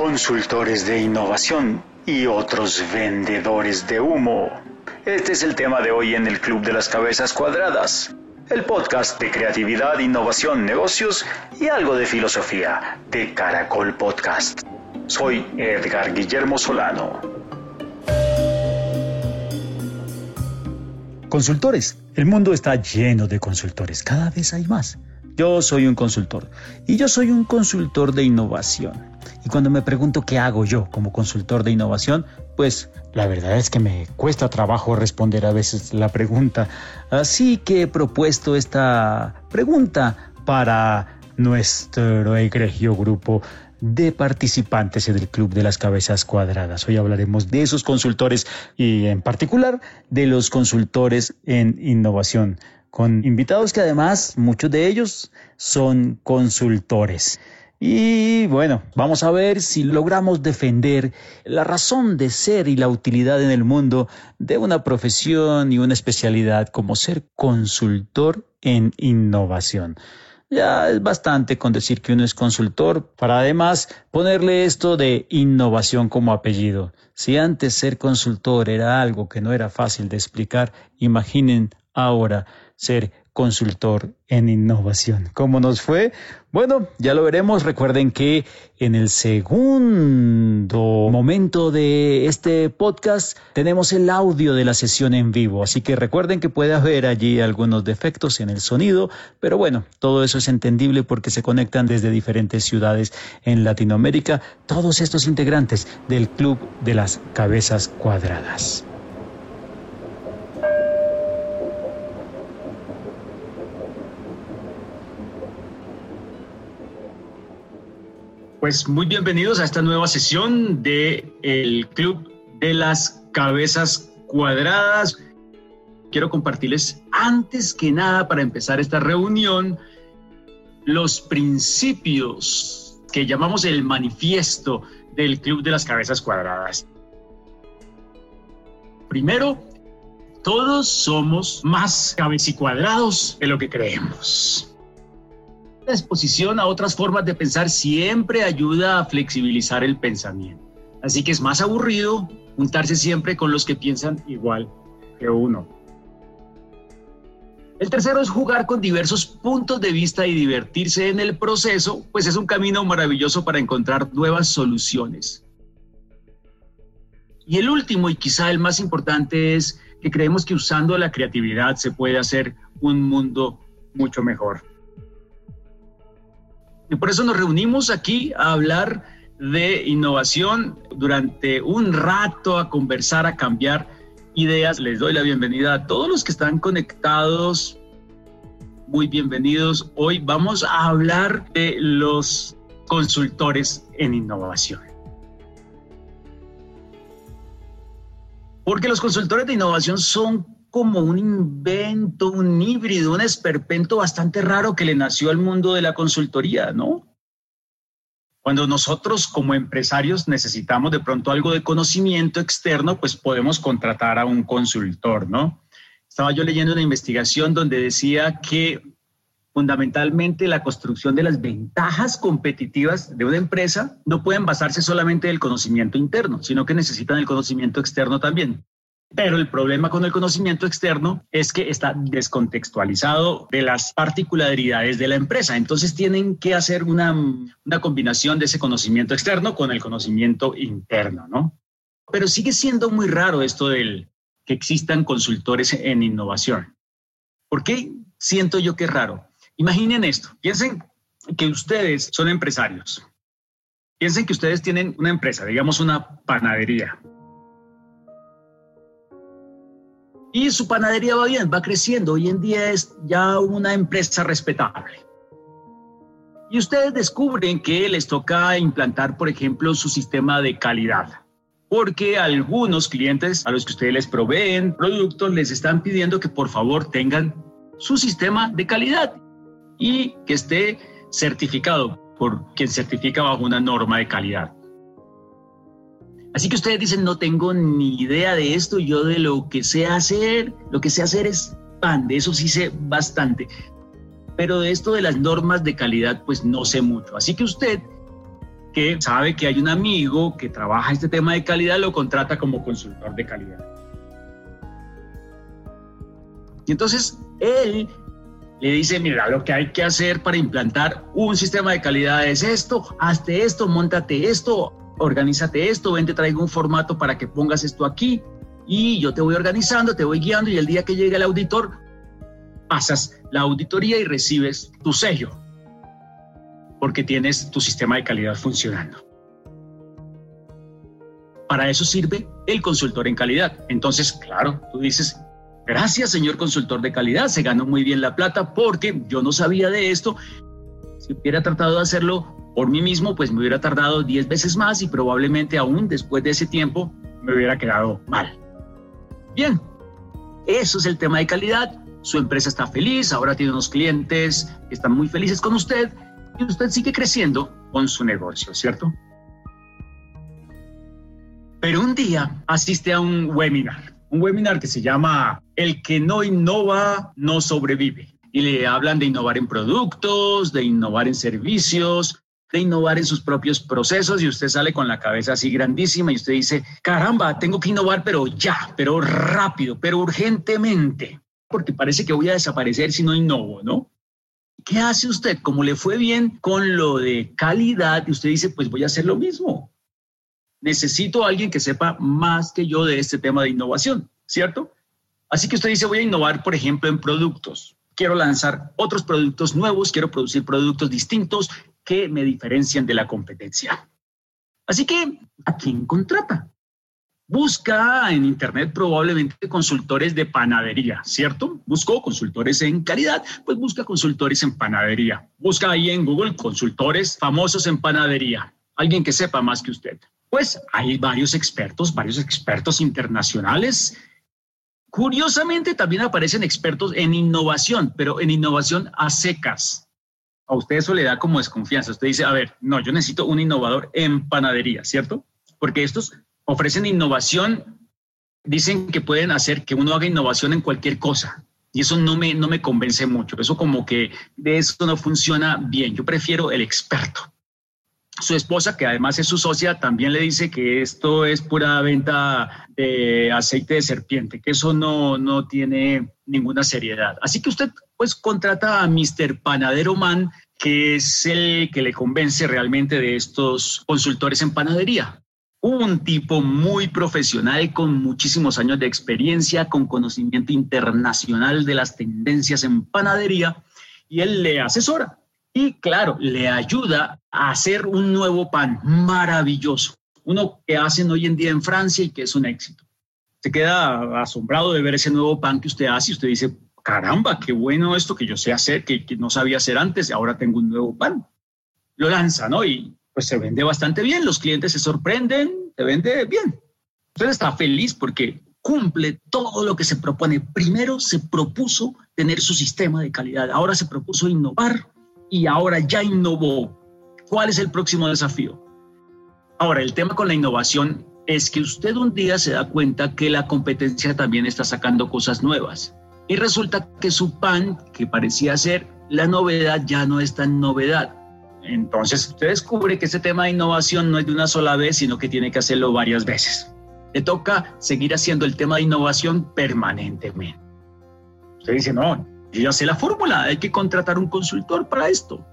consultores de innovación y otros vendedores de humo. Este es el tema de hoy en el Club de las Cabezas Cuadradas, el podcast de creatividad, innovación, negocios y algo de filosofía de Caracol Podcast. Soy Edgar Guillermo Solano. Consultores. El mundo está lleno de consultores. Cada vez hay más. Yo soy un consultor y yo soy un consultor de innovación. Y cuando me pregunto qué hago yo como consultor de innovación, pues la verdad es que me cuesta trabajo responder a veces la pregunta. Así que he propuesto esta pregunta para nuestro egregio grupo de participantes en el Club de las Cabezas Cuadradas. Hoy hablaremos de esos consultores y en particular de los consultores en innovación con invitados que además muchos de ellos son consultores. Y bueno, vamos a ver si logramos defender la razón de ser y la utilidad en el mundo de una profesión y una especialidad como ser consultor en innovación. Ya es bastante con decir que uno es consultor para además ponerle esto de innovación como apellido. Si antes ser consultor era algo que no era fácil de explicar, imaginen ahora ser consultor en innovación. ¿Cómo nos fue? Bueno, ya lo veremos. Recuerden que en el segundo momento de este podcast tenemos el audio de la sesión en vivo. Así que recuerden que puede haber allí algunos defectos en el sonido, pero bueno, todo eso es entendible porque se conectan desde diferentes ciudades en Latinoamérica todos estos integrantes del Club de las Cabezas Cuadradas. Pues muy bienvenidos a esta nueva sesión de el Club de las Cabezas Cuadradas. Quiero compartirles antes que nada para empezar esta reunión los principios que llamamos el manifiesto del Club de las Cabezas Cuadradas. Primero, todos somos más cabecicuadrados de lo que creemos exposición a otras formas de pensar siempre ayuda a flexibilizar el pensamiento. Así que es más aburrido juntarse siempre con los que piensan igual que uno. El tercero es jugar con diversos puntos de vista y divertirse en el proceso, pues es un camino maravilloso para encontrar nuevas soluciones. Y el último y quizá el más importante es que creemos que usando la creatividad se puede hacer un mundo mucho mejor. Y por eso nos reunimos aquí a hablar de innovación durante un rato, a conversar, a cambiar ideas. Les doy la bienvenida a todos los que están conectados. Muy bienvenidos. Hoy vamos a hablar de los consultores en innovación. Porque los consultores de innovación son como un invento, un híbrido, un esperpento bastante raro que le nació al mundo de la consultoría, ¿no? Cuando nosotros como empresarios necesitamos de pronto algo de conocimiento externo, pues podemos contratar a un consultor, ¿no? Estaba yo leyendo una investigación donde decía que fundamentalmente la construcción de las ventajas competitivas de una empresa no pueden basarse solamente en el conocimiento interno, sino que necesitan el conocimiento externo también. Pero el problema con el conocimiento externo es que está descontextualizado de las particularidades de la empresa. Entonces tienen que hacer una, una combinación de ese conocimiento externo con el conocimiento interno, ¿no? Pero sigue siendo muy raro esto del que existan consultores en innovación. ¿Por qué siento yo que es raro? Imaginen esto, piensen que ustedes son empresarios. Piensen que ustedes tienen una empresa, digamos una panadería Y su panadería va bien, va creciendo. Hoy en día es ya una empresa respetable. Y ustedes descubren que les toca implantar, por ejemplo, su sistema de calidad. Porque algunos clientes a los que ustedes les proveen productos les están pidiendo que por favor tengan su sistema de calidad y que esté certificado por quien certifica bajo una norma de calidad. Así que ustedes dicen, no tengo ni idea de esto, yo de lo que sé hacer, lo que sé hacer es pan, de eso sí sé bastante, pero de esto de las normas de calidad, pues no sé mucho. Así que usted que sabe que hay un amigo que trabaja este tema de calidad, lo contrata como consultor de calidad. Y entonces él le dice, mira, lo que hay que hacer para implantar un sistema de calidad es esto, hazte esto, montate esto, organízate esto, ven, te traigo un formato para que pongas esto aquí y yo te voy organizando, te voy guiando y el día que llegue el auditor, pasas la auditoría y recibes tu sello, porque tienes tu sistema de calidad funcionando. Para eso sirve el consultor en calidad. Entonces, claro, tú dices, Gracias, señor consultor de calidad, se ganó muy bien la plata porque yo no sabía de esto. Si hubiera tratado de hacerlo por mí mismo, pues me hubiera tardado 10 veces más y probablemente aún después de ese tiempo me hubiera quedado mal. Bien, eso es el tema de calidad. Su empresa está feliz, ahora tiene unos clientes que están muy felices con usted y usted sigue creciendo con su negocio, ¿cierto? Pero un día asiste a un webinar un webinar que se llama El que no innova no sobrevive. Y le hablan de innovar en productos, de innovar en servicios, de innovar en sus propios procesos y usted sale con la cabeza así grandísima y usted dice, caramba, tengo que innovar, pero ya, pero rápido, pero urgentemente, porque parece que voy a desaparecer si no innovo, ¿no? ¿Qué hace usted? Como le fue bien con lo de calidad, y usted dice, pues voy a hacer lo mismo necesito a alguien que sepa más que yo de este tema de innovación, ¿cierto? Así que usted dice, voy a innovar, por ejemplo, en productos. Quiero lanzar otros productos nuevos, quiero producir productos distintos que me diferencian de la competencia. Así que, ¿a quién contrata? Busca en Internet probablemente consultores de panadería, ¿cierto? Busco consultores en calidad, pues busca consultores en panadería. Busca ahí en Google consultores famosos en panadería, alguien que sepa más que usted. Pues hay varios expertos, varios expertos internacionales. Curiosamente también aparecen expertos en innovación, pero en innovación a secas. A usted eso le da como desconfianza. Usted dice, a ver, no, yo necesito un innovador en panadería, ¿cierto? Porque estos ofrecen innovación, dicen que pueden hacer que uno haga innovación en cualquier cosa. Y eso no me, no me convence mucho. Eso como que de eso no funciona bien. Yo prefiero el experto. Su esposa, que además es su socia, también le dice que esto es pura venta de aceite de serpiente, que eso no, no tiene ninguna seriedad. Así que usted pues contrata a Mr. Panadero Man, que es el que le convence realmente de estos consultores en panadería. Un tipo muy profesional con muchísimos años de experiencia, con conocimiento internacional de las tendencias en panadería, y él le asesora y claro, le ayuda a hacer un nuevo pan maravilloso, uno que hacen hoy en día en Francia y que es un éxito. Se queda asombrado de ver ese nuevo pan que usted hace y usted dice, caramba, qué bueno esto que yo sé hacer, que, que no sabía hacer antes, ahora tengo un nuevo pan. Lo lanza, ¿no? Y pues se vende bastante bien, los clientes se sorprenden, se vende bien. Usted está feliz porque cumple todo lo que se propone. Primero se propuso tener su sistema de calidad, ahora se propuso innovar y ahora ya innovó. ¿Cuál es el próximo desafío? Ahora, el tema con la innovación es que usted un día se da cuenta que la competencia también está sacando cosas nuevas. Y resulta que su pan, que parecía ser la novedad, ya no es tan novedad. Entonces usted descubre que ese tema de innovación no es de una sola vez, sino que tiene que hacerlo varias veces. Le toca seguir haciendo el tema de innovación permanentemente. Usted dice, no, yo ya sé la fórmula, hay que contratar un consultor para esto.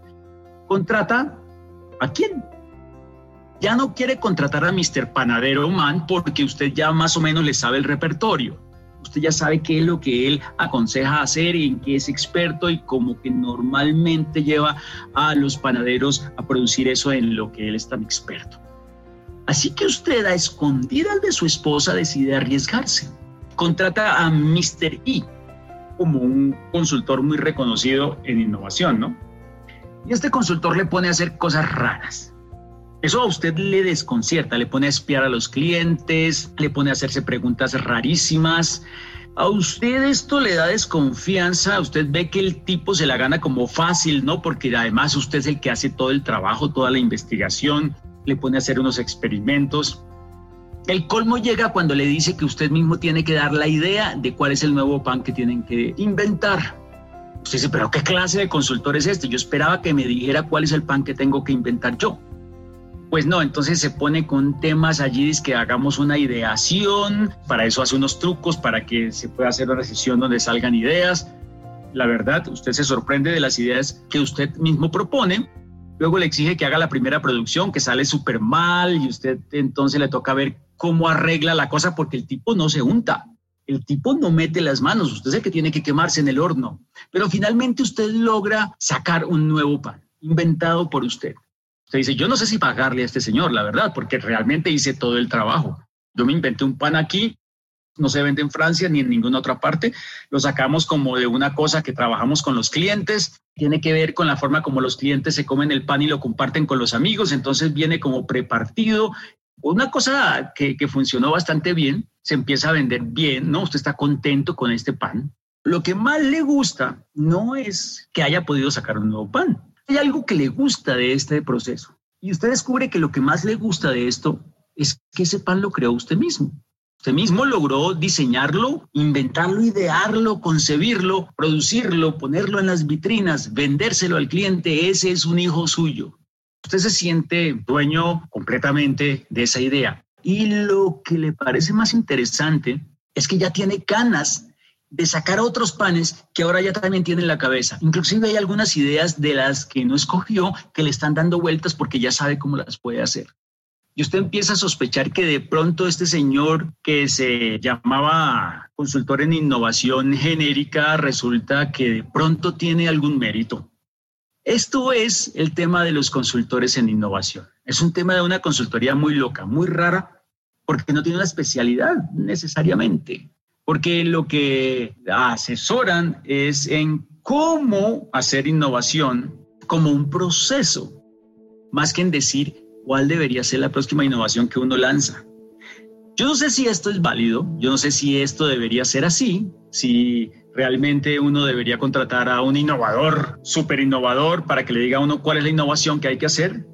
Contrata a quién. Ya no quiere contratar a Mr. Panadero Man porque usted ya más o menos le sabe el repertorio. Usted ya sabe qué es lo que él aconseja hacer y en qué es experto y como que normalmente lleva a los panaderos a producir eso en lo que él es tan experto. Así que usted a escondidas de su esposa decide arriesgarse. Contrata a Mr. E, como un consultor muy reconocido en innovación, ¿no? Y este consultor le pone a hacer cosas raras. Eso a usted le desconcierta, le pone a espiar a los clientes, le pone a hacerse preguntas rarísimas. A usted esto le da desconfianza, usted ve que el tipo se la gana como fácil, ¿no? Porque además usted es el que hace todo el trabajo, toda la investigación, le pone a hacer unos experimentos. El colmo llega cuando le dice que usted mismo tiene que dar la idea de cuál es el nuevo pan que tienen que inventar. Usted dice, pero ¿qué clase de consultor es este? Yo esperaba que me dijera cuál es el pan que tengo que inventar yo. Pues no, entonces se pone con temas allí, es que hagamos una ideación, para eso hace unos trucos para que se pueda hacer una sesión donde salgan ideas. La verdad, usted se sorprende de las ideas que usted mismo propone, luego le exige que haga la primera producción, que sale súper mal y usted entonces le toca ver cómo arregla la cosa porque el tipo no se unta. El tipo no mete las manos, usted es el que tiene que quemarse en el horno, pero finalmente usted logra sacar un nuevo pan inventado por usted. Usted dice, yo no sé si pagarle a este señor, la verdad, porque realmente hice todo el trabajo. Yo me inventé un pan aquí, no se vende en Francia ni en ninguna otra parte. Lo sacamos como de una cosa que trabajamos con los clientes. Tiene que ver con la forma como los clientes se comen el pan y lo comparten con los amigos. Entonces viene como prepartido. Una cosa que, que funcionó bastante bien, se empieza a vender bien, ¿no? Usted está contento con este pan. Lo que más le gusta no es que haya podido sacar un nuevo pan, hay algo que le gusta de este proceso. Y usted descubre que lo que más le gusta de esto es que ese pan lo creó usted mismo. Usted mismo logró diseñarlo, inventarlo, idearlo, concebirlo, producirlo, ponerlo en las vitrinas, vendérselo al cliente. Ese es un hijo suyo. Usted se siente dueño completamente de esa idea. Y lo que le parece más interesante es que ya tiene canas de sacar otros panes que ahora ya también tiene en la cabeza. Inclusive hay algunas ideas de las que no escogió que le están dando vueltas porque ya sabe cómo las puede hacer. Y usted empieza a sospechar que de pronto este señor que se llamaba consultor en innovación genérica resulta que de pronto tiene algún mérito. Esto es el tema de los consultores en innovación. Es un tema de una consultoría muy loca, muy rara, porque no tiene una especialidad necesariamente porque lo que asesoran es en cómo hacer innovación como un proceso, más que en decir cuál debería ser la próxima innovación que uno lanza. Yo no sé si esto es válido, yo no sé si esto debería ser así, si realmente uno debería contratar a un innovador, súper innovador, para que le diga a uno cuál es la innovación que hay que hacer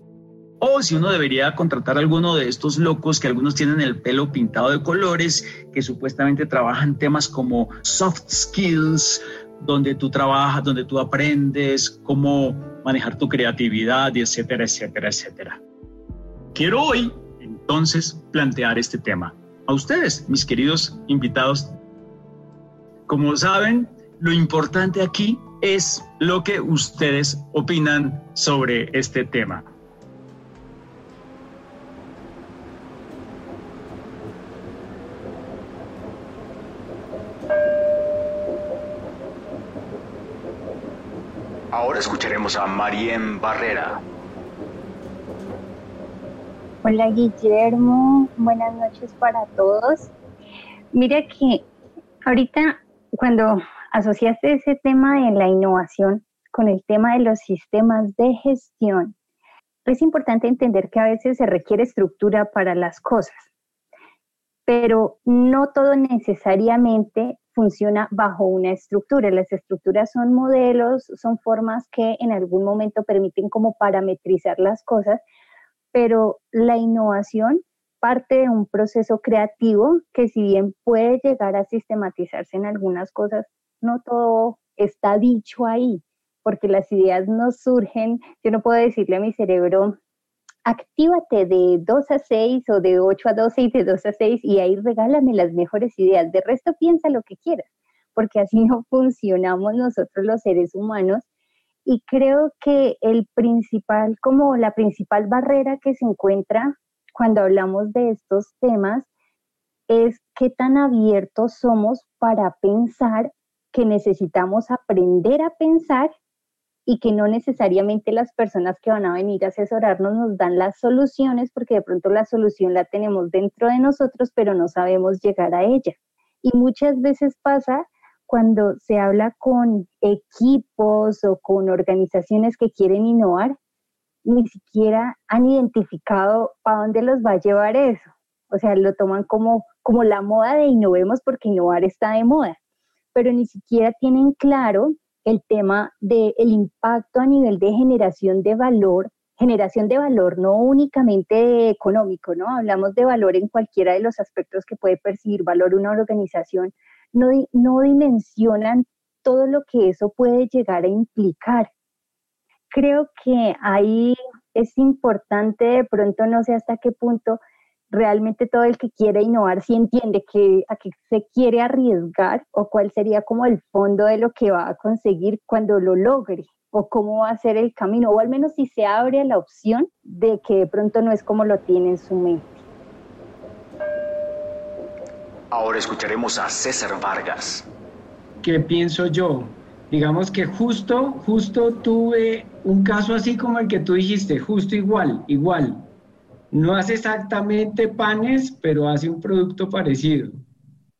o si uno debería contratar a alguno de estos locos que algunos tienen el pelo pintado de colores, que supuestamente trabajan temas como soft skills, donde tú trabajas, donde tú aprendes cómo manejar tu creatividad, etcétera, etcétera, etcétera. Quiero hoy entonces plantear este tema a ustedes, mis queridos invitados. Como saben, lo importante aquí es lo que ustedes opinan sobre este tema. Ahora escucharemos a Marien Barrera. Hola Guillermo, buenas noches para todos. Mira que ahorita cuando asociaste ese tema de la innovación con el tema de los sistemas de gestión, es importante entender que a veces se requiere estructura para las cosas, pero no todo necesariamente funciona bajo una estructura. Las estructuras son modelos, son formas que en algún momento permiten como parametrizar las cosas, pero la innovación parte de un proceso creativo que si bien puede llegar a sistematizarse en algunas cosas, no todo está dicho ahí, porque las ideas no surgen, yo no puedo decirle a mi cerebro, actívate de 2 a 6 o de 8 a 12 y de 2 a 6 y ahí regálame las mejores ideas. De resto piensa lo que quieras, porque así no funcionamos nosotros los seres humanos. Y creo que el principal, como la principal barrera que se encuentra cuando hablamos de estos temas es qué tan abiertos somos para pensar que necesitamos aprender a pensar y que no necesariamente las personas que van a venir a asesorarnos nos dan las soluciones porque de pronto la solución la tenemos dentro de nosotros, pero no sabemos llegar a ella. Y muchas veces pasa cuando se habla con equipos o con organizaciones que quieren innovar, ni siquiera han identificado para dónde los va a llevar eso. O sea, lo toman como, como la moda de innovemos porque innovar está de moda, pero ni siquiera tienen claro el tema del impacto a nivel de generación de valor, generación de valor no únicamente económico, ¿no? Hablamos de valor en cualquiera de los aspectos que puede percibir valor una organización, no, no dimensionan todo lo que eso puede llegar a implicar. Creo que hay es importante, de pronto no sé hasta qué punto realmente todo el que quiere innovar si entiende que a qué se quiere arriesgar o cuál sería como el fondo de lo que va a conseguir cuando lo logre o cómo va a ser el camino o al menos si se abre la opción de que de pronto no es como lo tiene en su mente. Ahora escucharemos a César Vargas. ¿Qué pienso yo? Digamos que justo, justo tuve un caso así como el que tú dijiste, justo igual, igual. No hace exactamente panes, pero hace un producto parecido.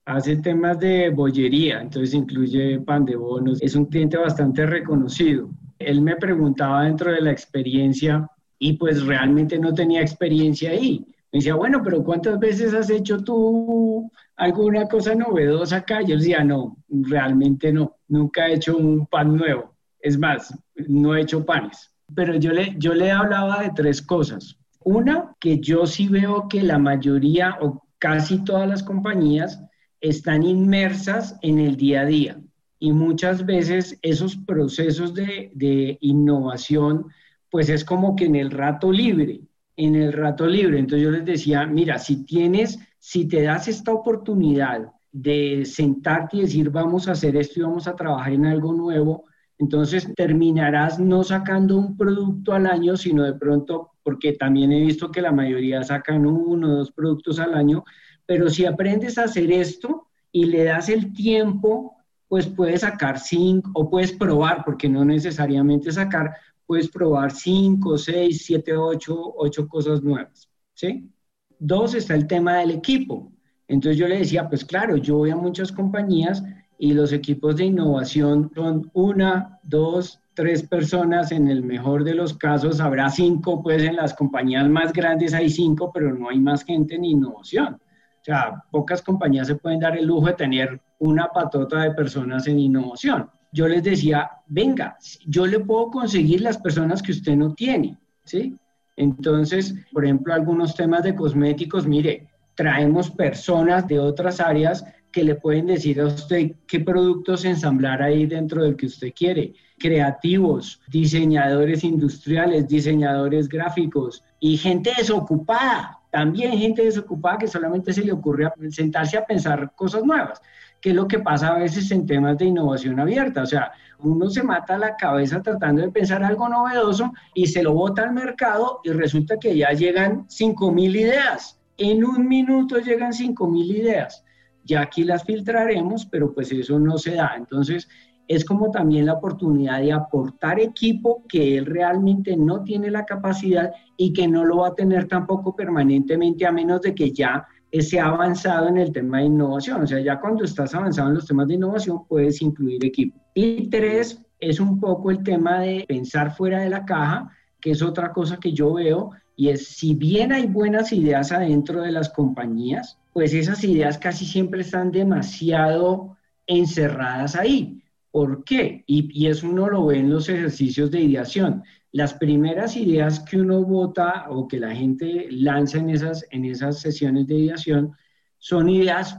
Hace temas de bollería, entonces incluye pan de bonos. Es un cliente bastante reconocido. Él me preguntaba dentro de la experiencia y pues realmente no tenía experiencia ahí. Me decía, bueno, pero ¿cuántas veces has hecho tú alguna cosa novedosa acá? Yo decía, no, realmente no, nunca he hecho un pan nuevo. Es más, no he hecho panes. Pero yo le, yo le hablaba de tres cosas. Una, que yo sí veo que la mayoría o casi todas las compañías están inmersas en el día a día. Y muchas veces esos procesos de, de innovación, pues es como que en el rato libre en el rato libre. Entonces yo les decía, mira, si tienes, si te das esta oportunidad de sentarte y decir, vamos a hacer esto y vamos a trabajar en algo nuevo, entonces terminarás no sacando un producto al año, sino de pronto, porque también he visto que la mayoría sacan uno o dos productos al año, pero si aprendes a hacer esto y le das el tiempo, pues puedes sacar cinco o puedes probar, porque no necesariamente sacar, puedes probar 5, 6, 7, 8, 8 cosas nuevas, ¿sí? Dos, está el tema del equipo. Entonces yo le decía, pues claro, yo voy a muchas compañías y los equipos de innovación son una, dos, tres personas, en el mejor de los casos habrá cinco, pues en las compañías más grandes hay cinco, pero no hay más gente en innovación. O sea, pocas compañías se pueden dar el lujo de tener una patota de personas en innovación yo les decía, venga, yo le puedo conseguir las personas que usted no tiene, ¿sí? Entonces, por ejemplo, algunos temas de cosméticos, mire, traemos personas de otras áreas que le pueden decir a usted qué productos ensamblar ahí dentro del que usted quiere. Creativos, diseñadores industriales, diseñadores gráficos y gente desocupada, también gente desocupada que solamente se le ocurre sentarse a pensar cosas nuevas que es lo que pasa a veces en temas de innovación abierta. O sea, uno se mata la cabeza tratando de pensar algo novedoso y se lo bota al mercado y resulta que ya llegan 5.000 ideas. En un minuto llegan 5.000 ideas. Ya aquí las filtraremos, pero pues eso no se da. Entonces, es como también la oportunidad de aportar equipo que él realmente no tiene la capacidad y que no lo va a tener tampoco permanentemente a menos de que ya se ha avanzado en el tema de innovación. O sea, ya cuando estás avanzado en los temas de innovación puedes incluir equipo. Y tres, es un poco el tema de pensar fuera de la caja, que es otra cosa que yo veo, y es si bien hay buenas ideas adentro de las compañías, pues esas ideas casi siempre están demasiado encerradas ahí. ¿Por qué? Y, y eso uno lo ve en los ejercicios de ideación las primeras ideas que uno vota o que la gente lanza en esas, en esas sesiones de ideación son ideas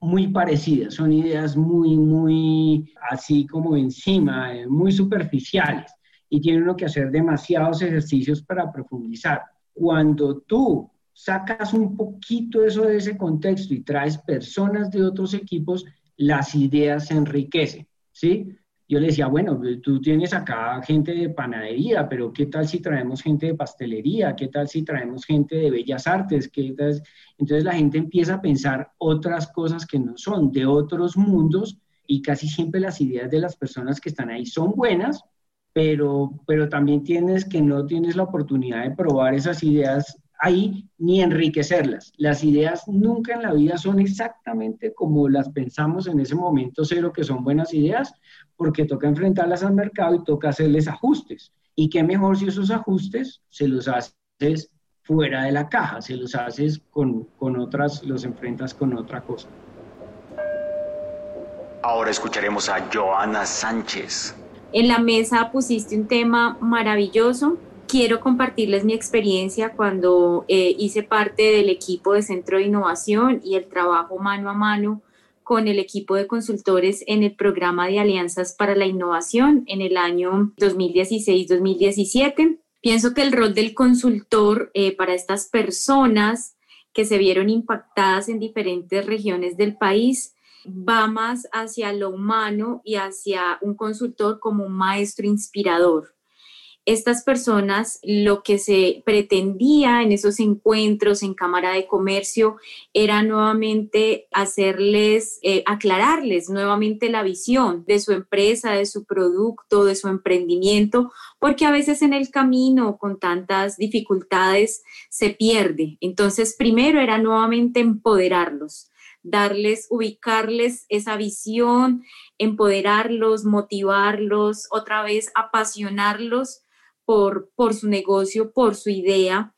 muy parecidas, son ideas muy, muy así como encima, eh, muy superficiales y tiene uno que hacer demasiados ejercicios para profundizar. Cuando tú sacas un poquito eso de ese contexto y traes personas de otros equipos, las ideas se enriquecen, ¿sí? yo le decía, bueno, tú tienes acá gente de panadería, pero ¿qué tal si traemos gente de pastelería? ¿Qué tal si traemos gente de bellas artes? ¿Qué Entonces la gente empieza a pensar otras cosas que no son, de otros mundos, y casi siempre las ideas de las personas que están ahí son buenas, pero, pero también tienes que no tienes la oportunidad de probar esas ideas ahí ni enriquecerlas. Las ideas nunca en la vida son exactamente como las pensamos en ese momento cero que son buenas ideas, porque toca enfrentarlas al mercado y toca hacerles ajustes. Y qué mejor si esos ajustes se los haces fuera de la caja, se los haces con, con otras, los enfrentas con otra cosa. Ahora escucharemos a Joana Sánchez. En la mesa pusiste un tema maravilloso quiero compartirles mi experiencia cuando eh, hice parte del equipo de Centro de Innovación y el trabajo mano a mano con el equipo de consultores en el programa de alianzas para la innovación en el año 2016-2017. Pienso que el rol del consultor eh, para estas personas que se vieron impactadas en diferentes regiones del país va más hacia lo humano y hacia un consultor como un maestro inspirador estas personas lo que se pretendía en esos encuentros en Cámara de Comercio era nuevamente hacerles, eh, aclararles nuevamente la visión de su empresa, de su producto, de su emprendimiento, porque a veces en el camino con tantas dificultades se pierde. Entonces, primero era nuevamente empoderarlos darles, ubicarles esa visión, empoderarlos, motivarlos, otra vez apasionarlos por, por su negocio, por su idea.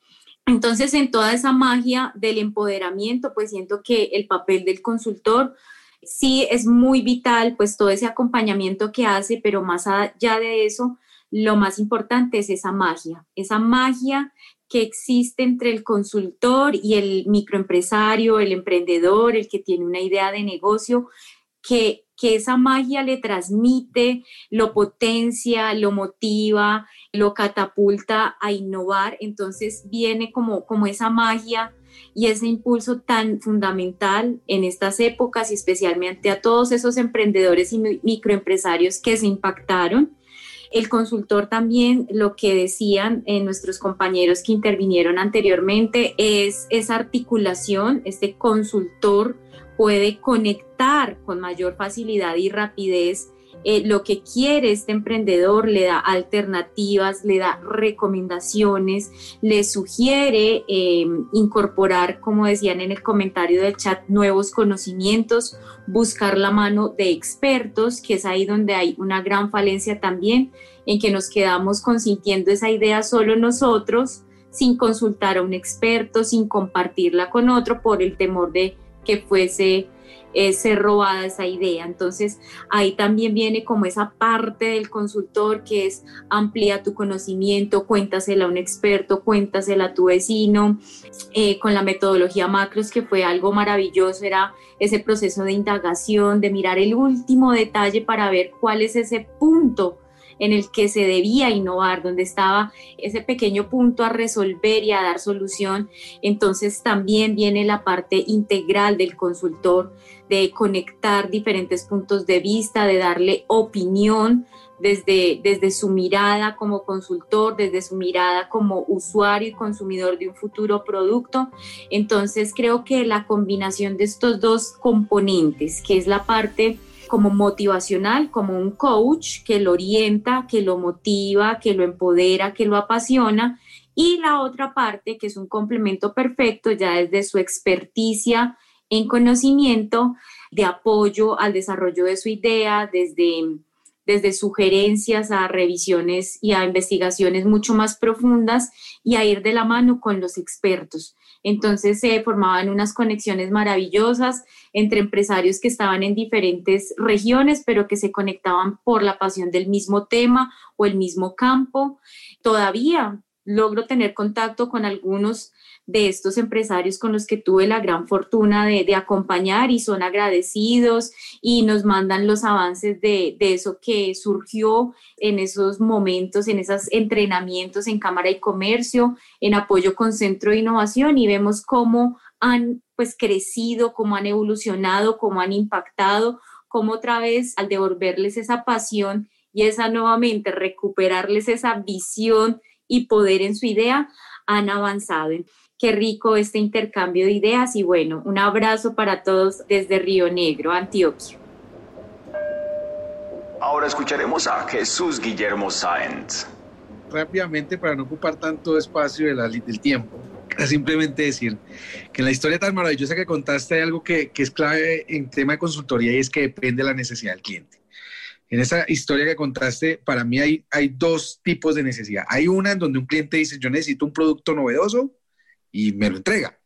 Entonces, en toda esa magia del empoderamiento, pues siento que el papel del consultor sí es muy vital, pues todo ese acompañamiento que hace, pero más allá de eso, lo más importante es esa magia, esa magia que existe entre el consultor y el microempresario, el emprendedor, el que tiene una idea de negocio, que, que esa magia le transmite, lo potencia, lo motiva, lo catapulta a innovar, entonces viene como, como esa magia y ese impulso tan fundamental en estas épocas y especialmente a todos esos emprendedores y microempresarios que se impactaron. El consultor también, lo que decían en nuestros compañeros que intervinieron anteriormente, es esa articulación, este consultor puede conectar con mayor facilidad y rapidez eh, lo que quiere este emprendedor, le da alternativas, le da recomendaciones, le sugiere em, incorporar, como decían en el comentario del chat, nuevos conocimientos, buscar la mano de expertos, que es ahí donde hay una gran falencia también, en que nos quedamos consintiendo esa idea solo nosotros, sin consultar a un experto, sin compartirla con otro por el temor de que fuese eh, ser robada esa idea. Entonces ahí también viene como esa parte del consultor que es amplía tu conocimiento, cuéntasela a un experto, cuéntasela a tu vecino, eh, con la metodología macros que fue algo maravilloso, era ese proceso de indagación, de mirar el último detalle para ver cuál es ese punto en el que se debía innovar, donde estaba ese pequeño punto a resolver y a dar solución. Entonces también viene la parte integral del consultor, de conectar diferentes puntos de vista, de darle opinión desde, desde su mirada como consultor, desde su mirada como usuario y consumidor de un futuro producto. Entonces creo que la combinación de estos dos componentes, que es la parte como motivacional, como un coach que lo orienta, que lo motiva, que lo empodera, que lo apasiona. Y la otra parte, que es un complemento perfecto, ya desde su experticia en conocimiento, de apoyo al desarrollo de su idea, desde, desde sugerencias a revisiones y a investigaciones mucho más profundas y a ir de la mano con los expertos. Entonces se formaban unas conexiones maravillosas entre empresarios que estaban en diferentes regiones, pero que se conectaban por la pasión del mismo tema o el mismo campo. Todavía logro tener contacto con algunos de estos empresarios con los que tuve la gran fortuna de, acompañar y son agradecidos y nos mandan los avances de, de, eso que surgió en esos momentos, en esos entrenamientos en Cámara y Comercio, en apoyo con Centro de Innovación y vemos cómo han pues crecido, cómo han evolucionado, cómo han impactado, cómo otra vez al devolverles esa pasión y esa nuevamente recuperarles esa visión y poder en su idea, han avanzado. Qué rico este intercambio de ideas y bueno, un abrazo para todos desde Río Negro, Antioquia. Ahora escucharemos a Jesús Guillermo Sáenz. Rápidamente, para no ocupar tanto espacio del tiempo, simplemente decir que en la historia tan maravillosa que contaste hay algo que, que es clave en tema de consultoría y es que depende de la necesidad del cliente. En esa historia que contaste, para mí hay, hay dos tipos de necesidad. Hay una en donde un cliente dice, yo necesito un producto novedoso y me lo entrega.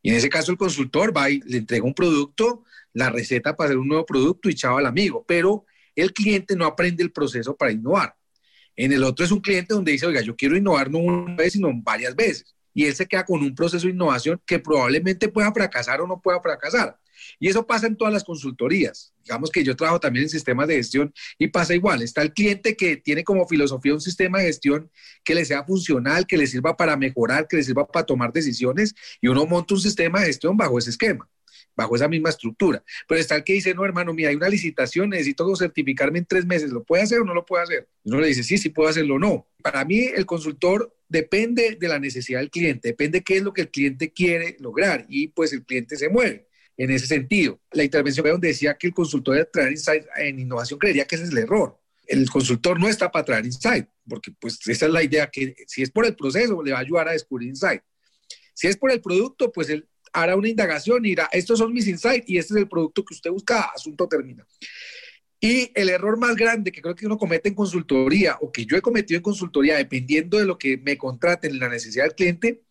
Y en ese caso el consultor va y le entrega un producto, la receta para hacer un nuevo producto y chao al amigo, pero el cliente no aprende el proceso para innovar. En el otro es un cliente donde dice, oiga, yo quiero innovar no una vez, sino varias veces. Y él se queda con un proceso de innovación que probablemente pueda fracasar o no pueda fracasar. Y eso pasa en todas las consultorías. Digamos que yo trabajo también en sistemas de gestión y pasa igual. Está el cliente que tiene como filosofía un sistema de gestión que le sea funcional, que le sirva para mejorar, que le sirva para tomar decisiones y uno monta un sistema de gestión bajo ese esquema bajo esa misma estructura. Pero está el que dice, no, hermano, mira, hay una licitación, necesito certificarme en tres meses, ¿lo puede hacer o no lo puede hacer? Uno le dice, sí, sí puedo hacerlo o no. Para mí, el consultor depende de la necesidad del cliente, depende qué es lo que el cliente quiere lograr y pues el cliente se mueve en ese sentido. La intervención donde decía que el consultor debe traer insight en innovación, creería que ese es el error. El consultor no está para traer insight, porque pues esa es la idea, que si es por el proceso, le va a ayudar a descubrir insight. Si es por el producto, pues él hará una indagación y dirá, estos son mis insights y este es el producto que usted busca, asunto termina. Y el error más grande que creo que uno comete en consultoría o que yo he cometido en consultoría, dependiendo de lo que me contraten en la necesidad del cliente,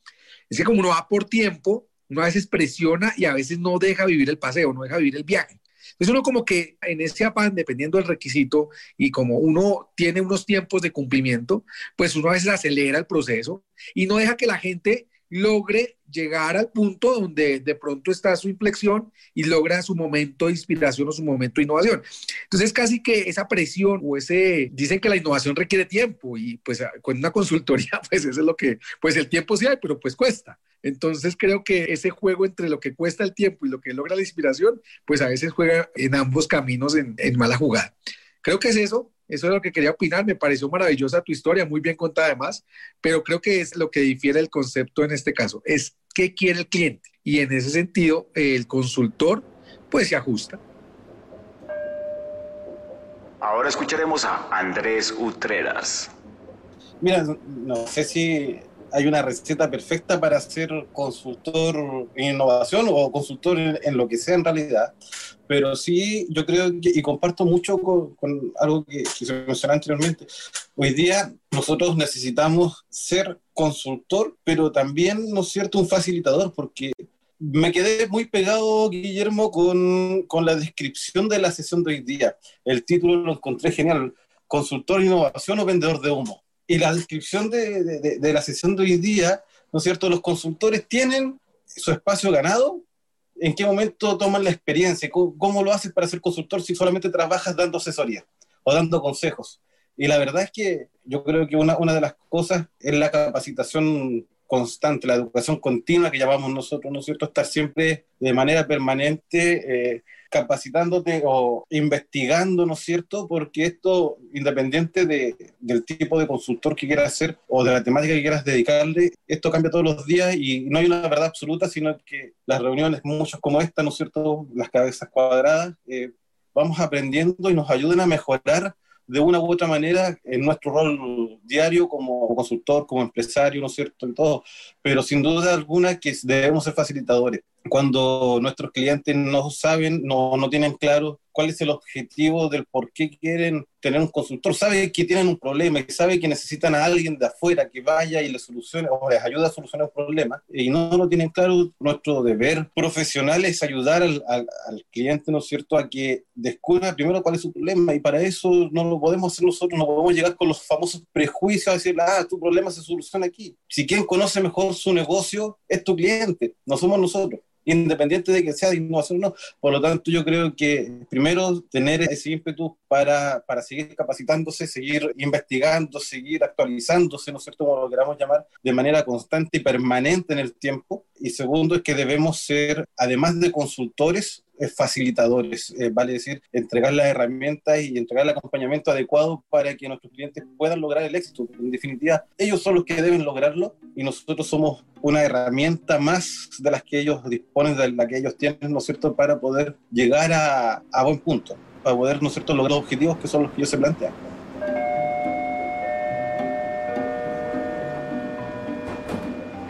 es que como uno va por tiempo, uno a veces presiona y a veces no deja vivir el paseo, no deja vivir el viaje. Entonces uno como que en ese afán, dependiendo del requisito y como uno tiene unos tiempos de cumplimiento, pues uno a veces acelera el proceso y no deja que la gente logre llegar al punto donde de pronto está su inflexión y logra su momento de inspiración o su momento de innovación. Entonces casi que esa presión o ese, dicen que la innovación requiere tiempo y pues con una consultoría pues eso es lo que, pues el tiempo sí hay, pero pues cuesta. Entonces creo que ese juego entre lo que cuesta el tiempo y lo que logra la inspiración, pues a veces juega en ambos caminos en, en mala jugada. Creo que es eso, eso es lo que quería opinar. Me pareció maravillosa tu historia, muy bien contada además, pero creo que es lo que difiere el concepto en este caso. Es qué quiere el cliente. Y en ese sentido, el consultor pues se ajusta. Ahora escucharemos a Andrés Utreras. Mira, no sé si hay una receta perfecta para ser consultor en innovación o consultor en, lo que sea en realidad, pero sí yo creo y comparto mucho con, algo que, que, se mencionó anteriormente, hoy día nosotros necesitamos ser consultor, pero también, ¿no es cierto?, un facilitador, porque me quedé muy pegado, Guillermo, con, con la descripción de la sesión de hoy día. El título lo encontré genial, consultor innovación o vendedor de humo y la descripción de, de, la sesión de hoy día, ¿no es cierto? Los consultores tienen su espacio ganado. ¿En qué momento toman la experiencia? ¿Cómo, cómo lo haces para ser consultor si solamente trabajas dando asesoría o dando consejos? Y la verdad es que yo creo que una, una de las cosas es la capacitación constante, la educación continua que llamamos nosotros, ¿no es cierto? Estar siempre de manera permanente eh, capacitándote o investigando, ¿no es cierto? Porque esto, independiente de, del tipo de consultor que quieras ser o de la temática que quieras dedicarle, esto cambia todos los días y no hay una verdad absoluta, sino que las reuniones, muchas como esta, ¿no es cierto? Las cabezas cuadradas, eh, vamos aprendiendo y nos ayudan a mejorar de una u otra manera en nuestro rol diario como consultor, como empresario, ¿no es cierto? Y todo. Pero sin duda alguna que debemos ser facilitadores cuando nuestros clientes no saben, no, no tienen claro cuál es el objetivo del por qué quieren tener un consultor, sabe que tienen un problema y sabe que necesitan a alguien de afuera que vaya y les solucione o les ayude a solucionar un problema. Y no lo tienen claro, nuestro deber profesional es ayudar al, al, al, cliente, ¿no es cierto?, a que descubra primero cuál es su problema y para eso no lo podemos hacer nosotros, no podemos llegar con los famosos prejuicios a decir, ah, tu problema se soluciona aquí. Si quien conoce mejor su negocio es tu cliente, no somos nosotros independiente de que sea de innovación o no. Por lo tanto, yo creo que primero tener ese ímpetu para, para seguir capacitándose, seguir investigando, seguir actualizándose, ¿no es cierto?, como lo queramos llamar, de manera constante y permanente en el tiempo. Y segundo es que debemos ser, además de consultores, facilitadores, eh, vale decir, entregar las herramientas y entregar el acompañamiento adecuado para que nuestros clientes puedan lograr el éxito. En definitiva, ellos son los que deben lograrlo y nosotros somos una herramienta más de las que ellos disponen, de la que ellos tienen, ¿no es cierto?, para poder llegar a, a buen punto, para poder, ¿no es cierto?, lograr objetivos que son los que ellos se plantean.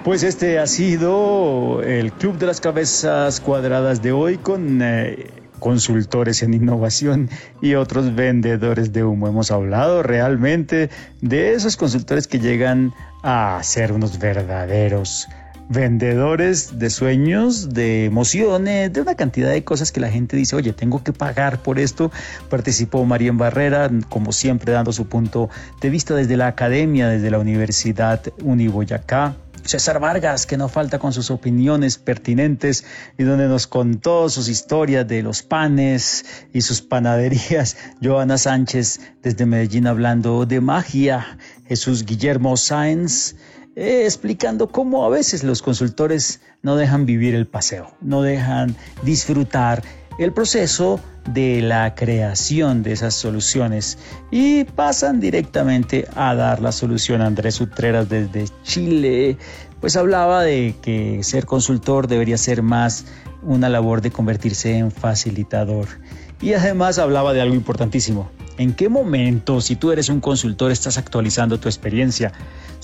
Pues este ha sido el Club de las Cabezas Cuadradas de hoy con eh, consultores en innovación y otros vendedores de humo. Hemos hablado realmente de esos consultores que llegan a ser unos verdaderos vendedores de sueños, de emociones, de una cantidad de cosas que la gente dice, oye, tengo que pagar por esto. Participó María Barrera, como siempre, dando su punto de vista desde la academia, desde la Universidad Uniboyacá. César Vargas, que no falta con sus opiniones pertinentes y donde nos contó sus historias de los panes y sus panaderías. Joana Sánchez desde Medellín hablando de magia. Jesús Guillermo Sáenz eh, explicando cómo a veces los consultores no dejan vivir el paseo, no dejan disfrutar el proceso de la creación de esas soluciones y pasan directamente a dar la solución. Andrés Utreras desde Chile, pues hablaba de que ser consultor debería ser más una labor de convertirse en facilitador. Y además hablaba de algo importantísimo. ¿En qué momento, si tú eres un consultor, estás actualizando tu experiencia?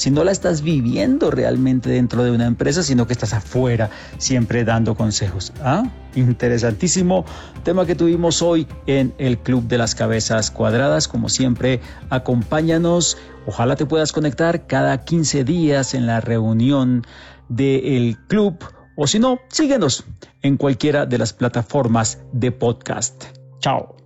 si no la estás viviendo realmente dentro de una empresa, sino que estás afuera siempre dando consejos. ¿Ah? Interesantísimo tema que tuvimos hoy en el Club de las Cabezas Cuadradas. Como siempre, acompáñanos. Ojalá te puedas conectar cada 15 días en la reunión del club o si no, síguenos en cualquiera de las plataformas de podcast. Chao.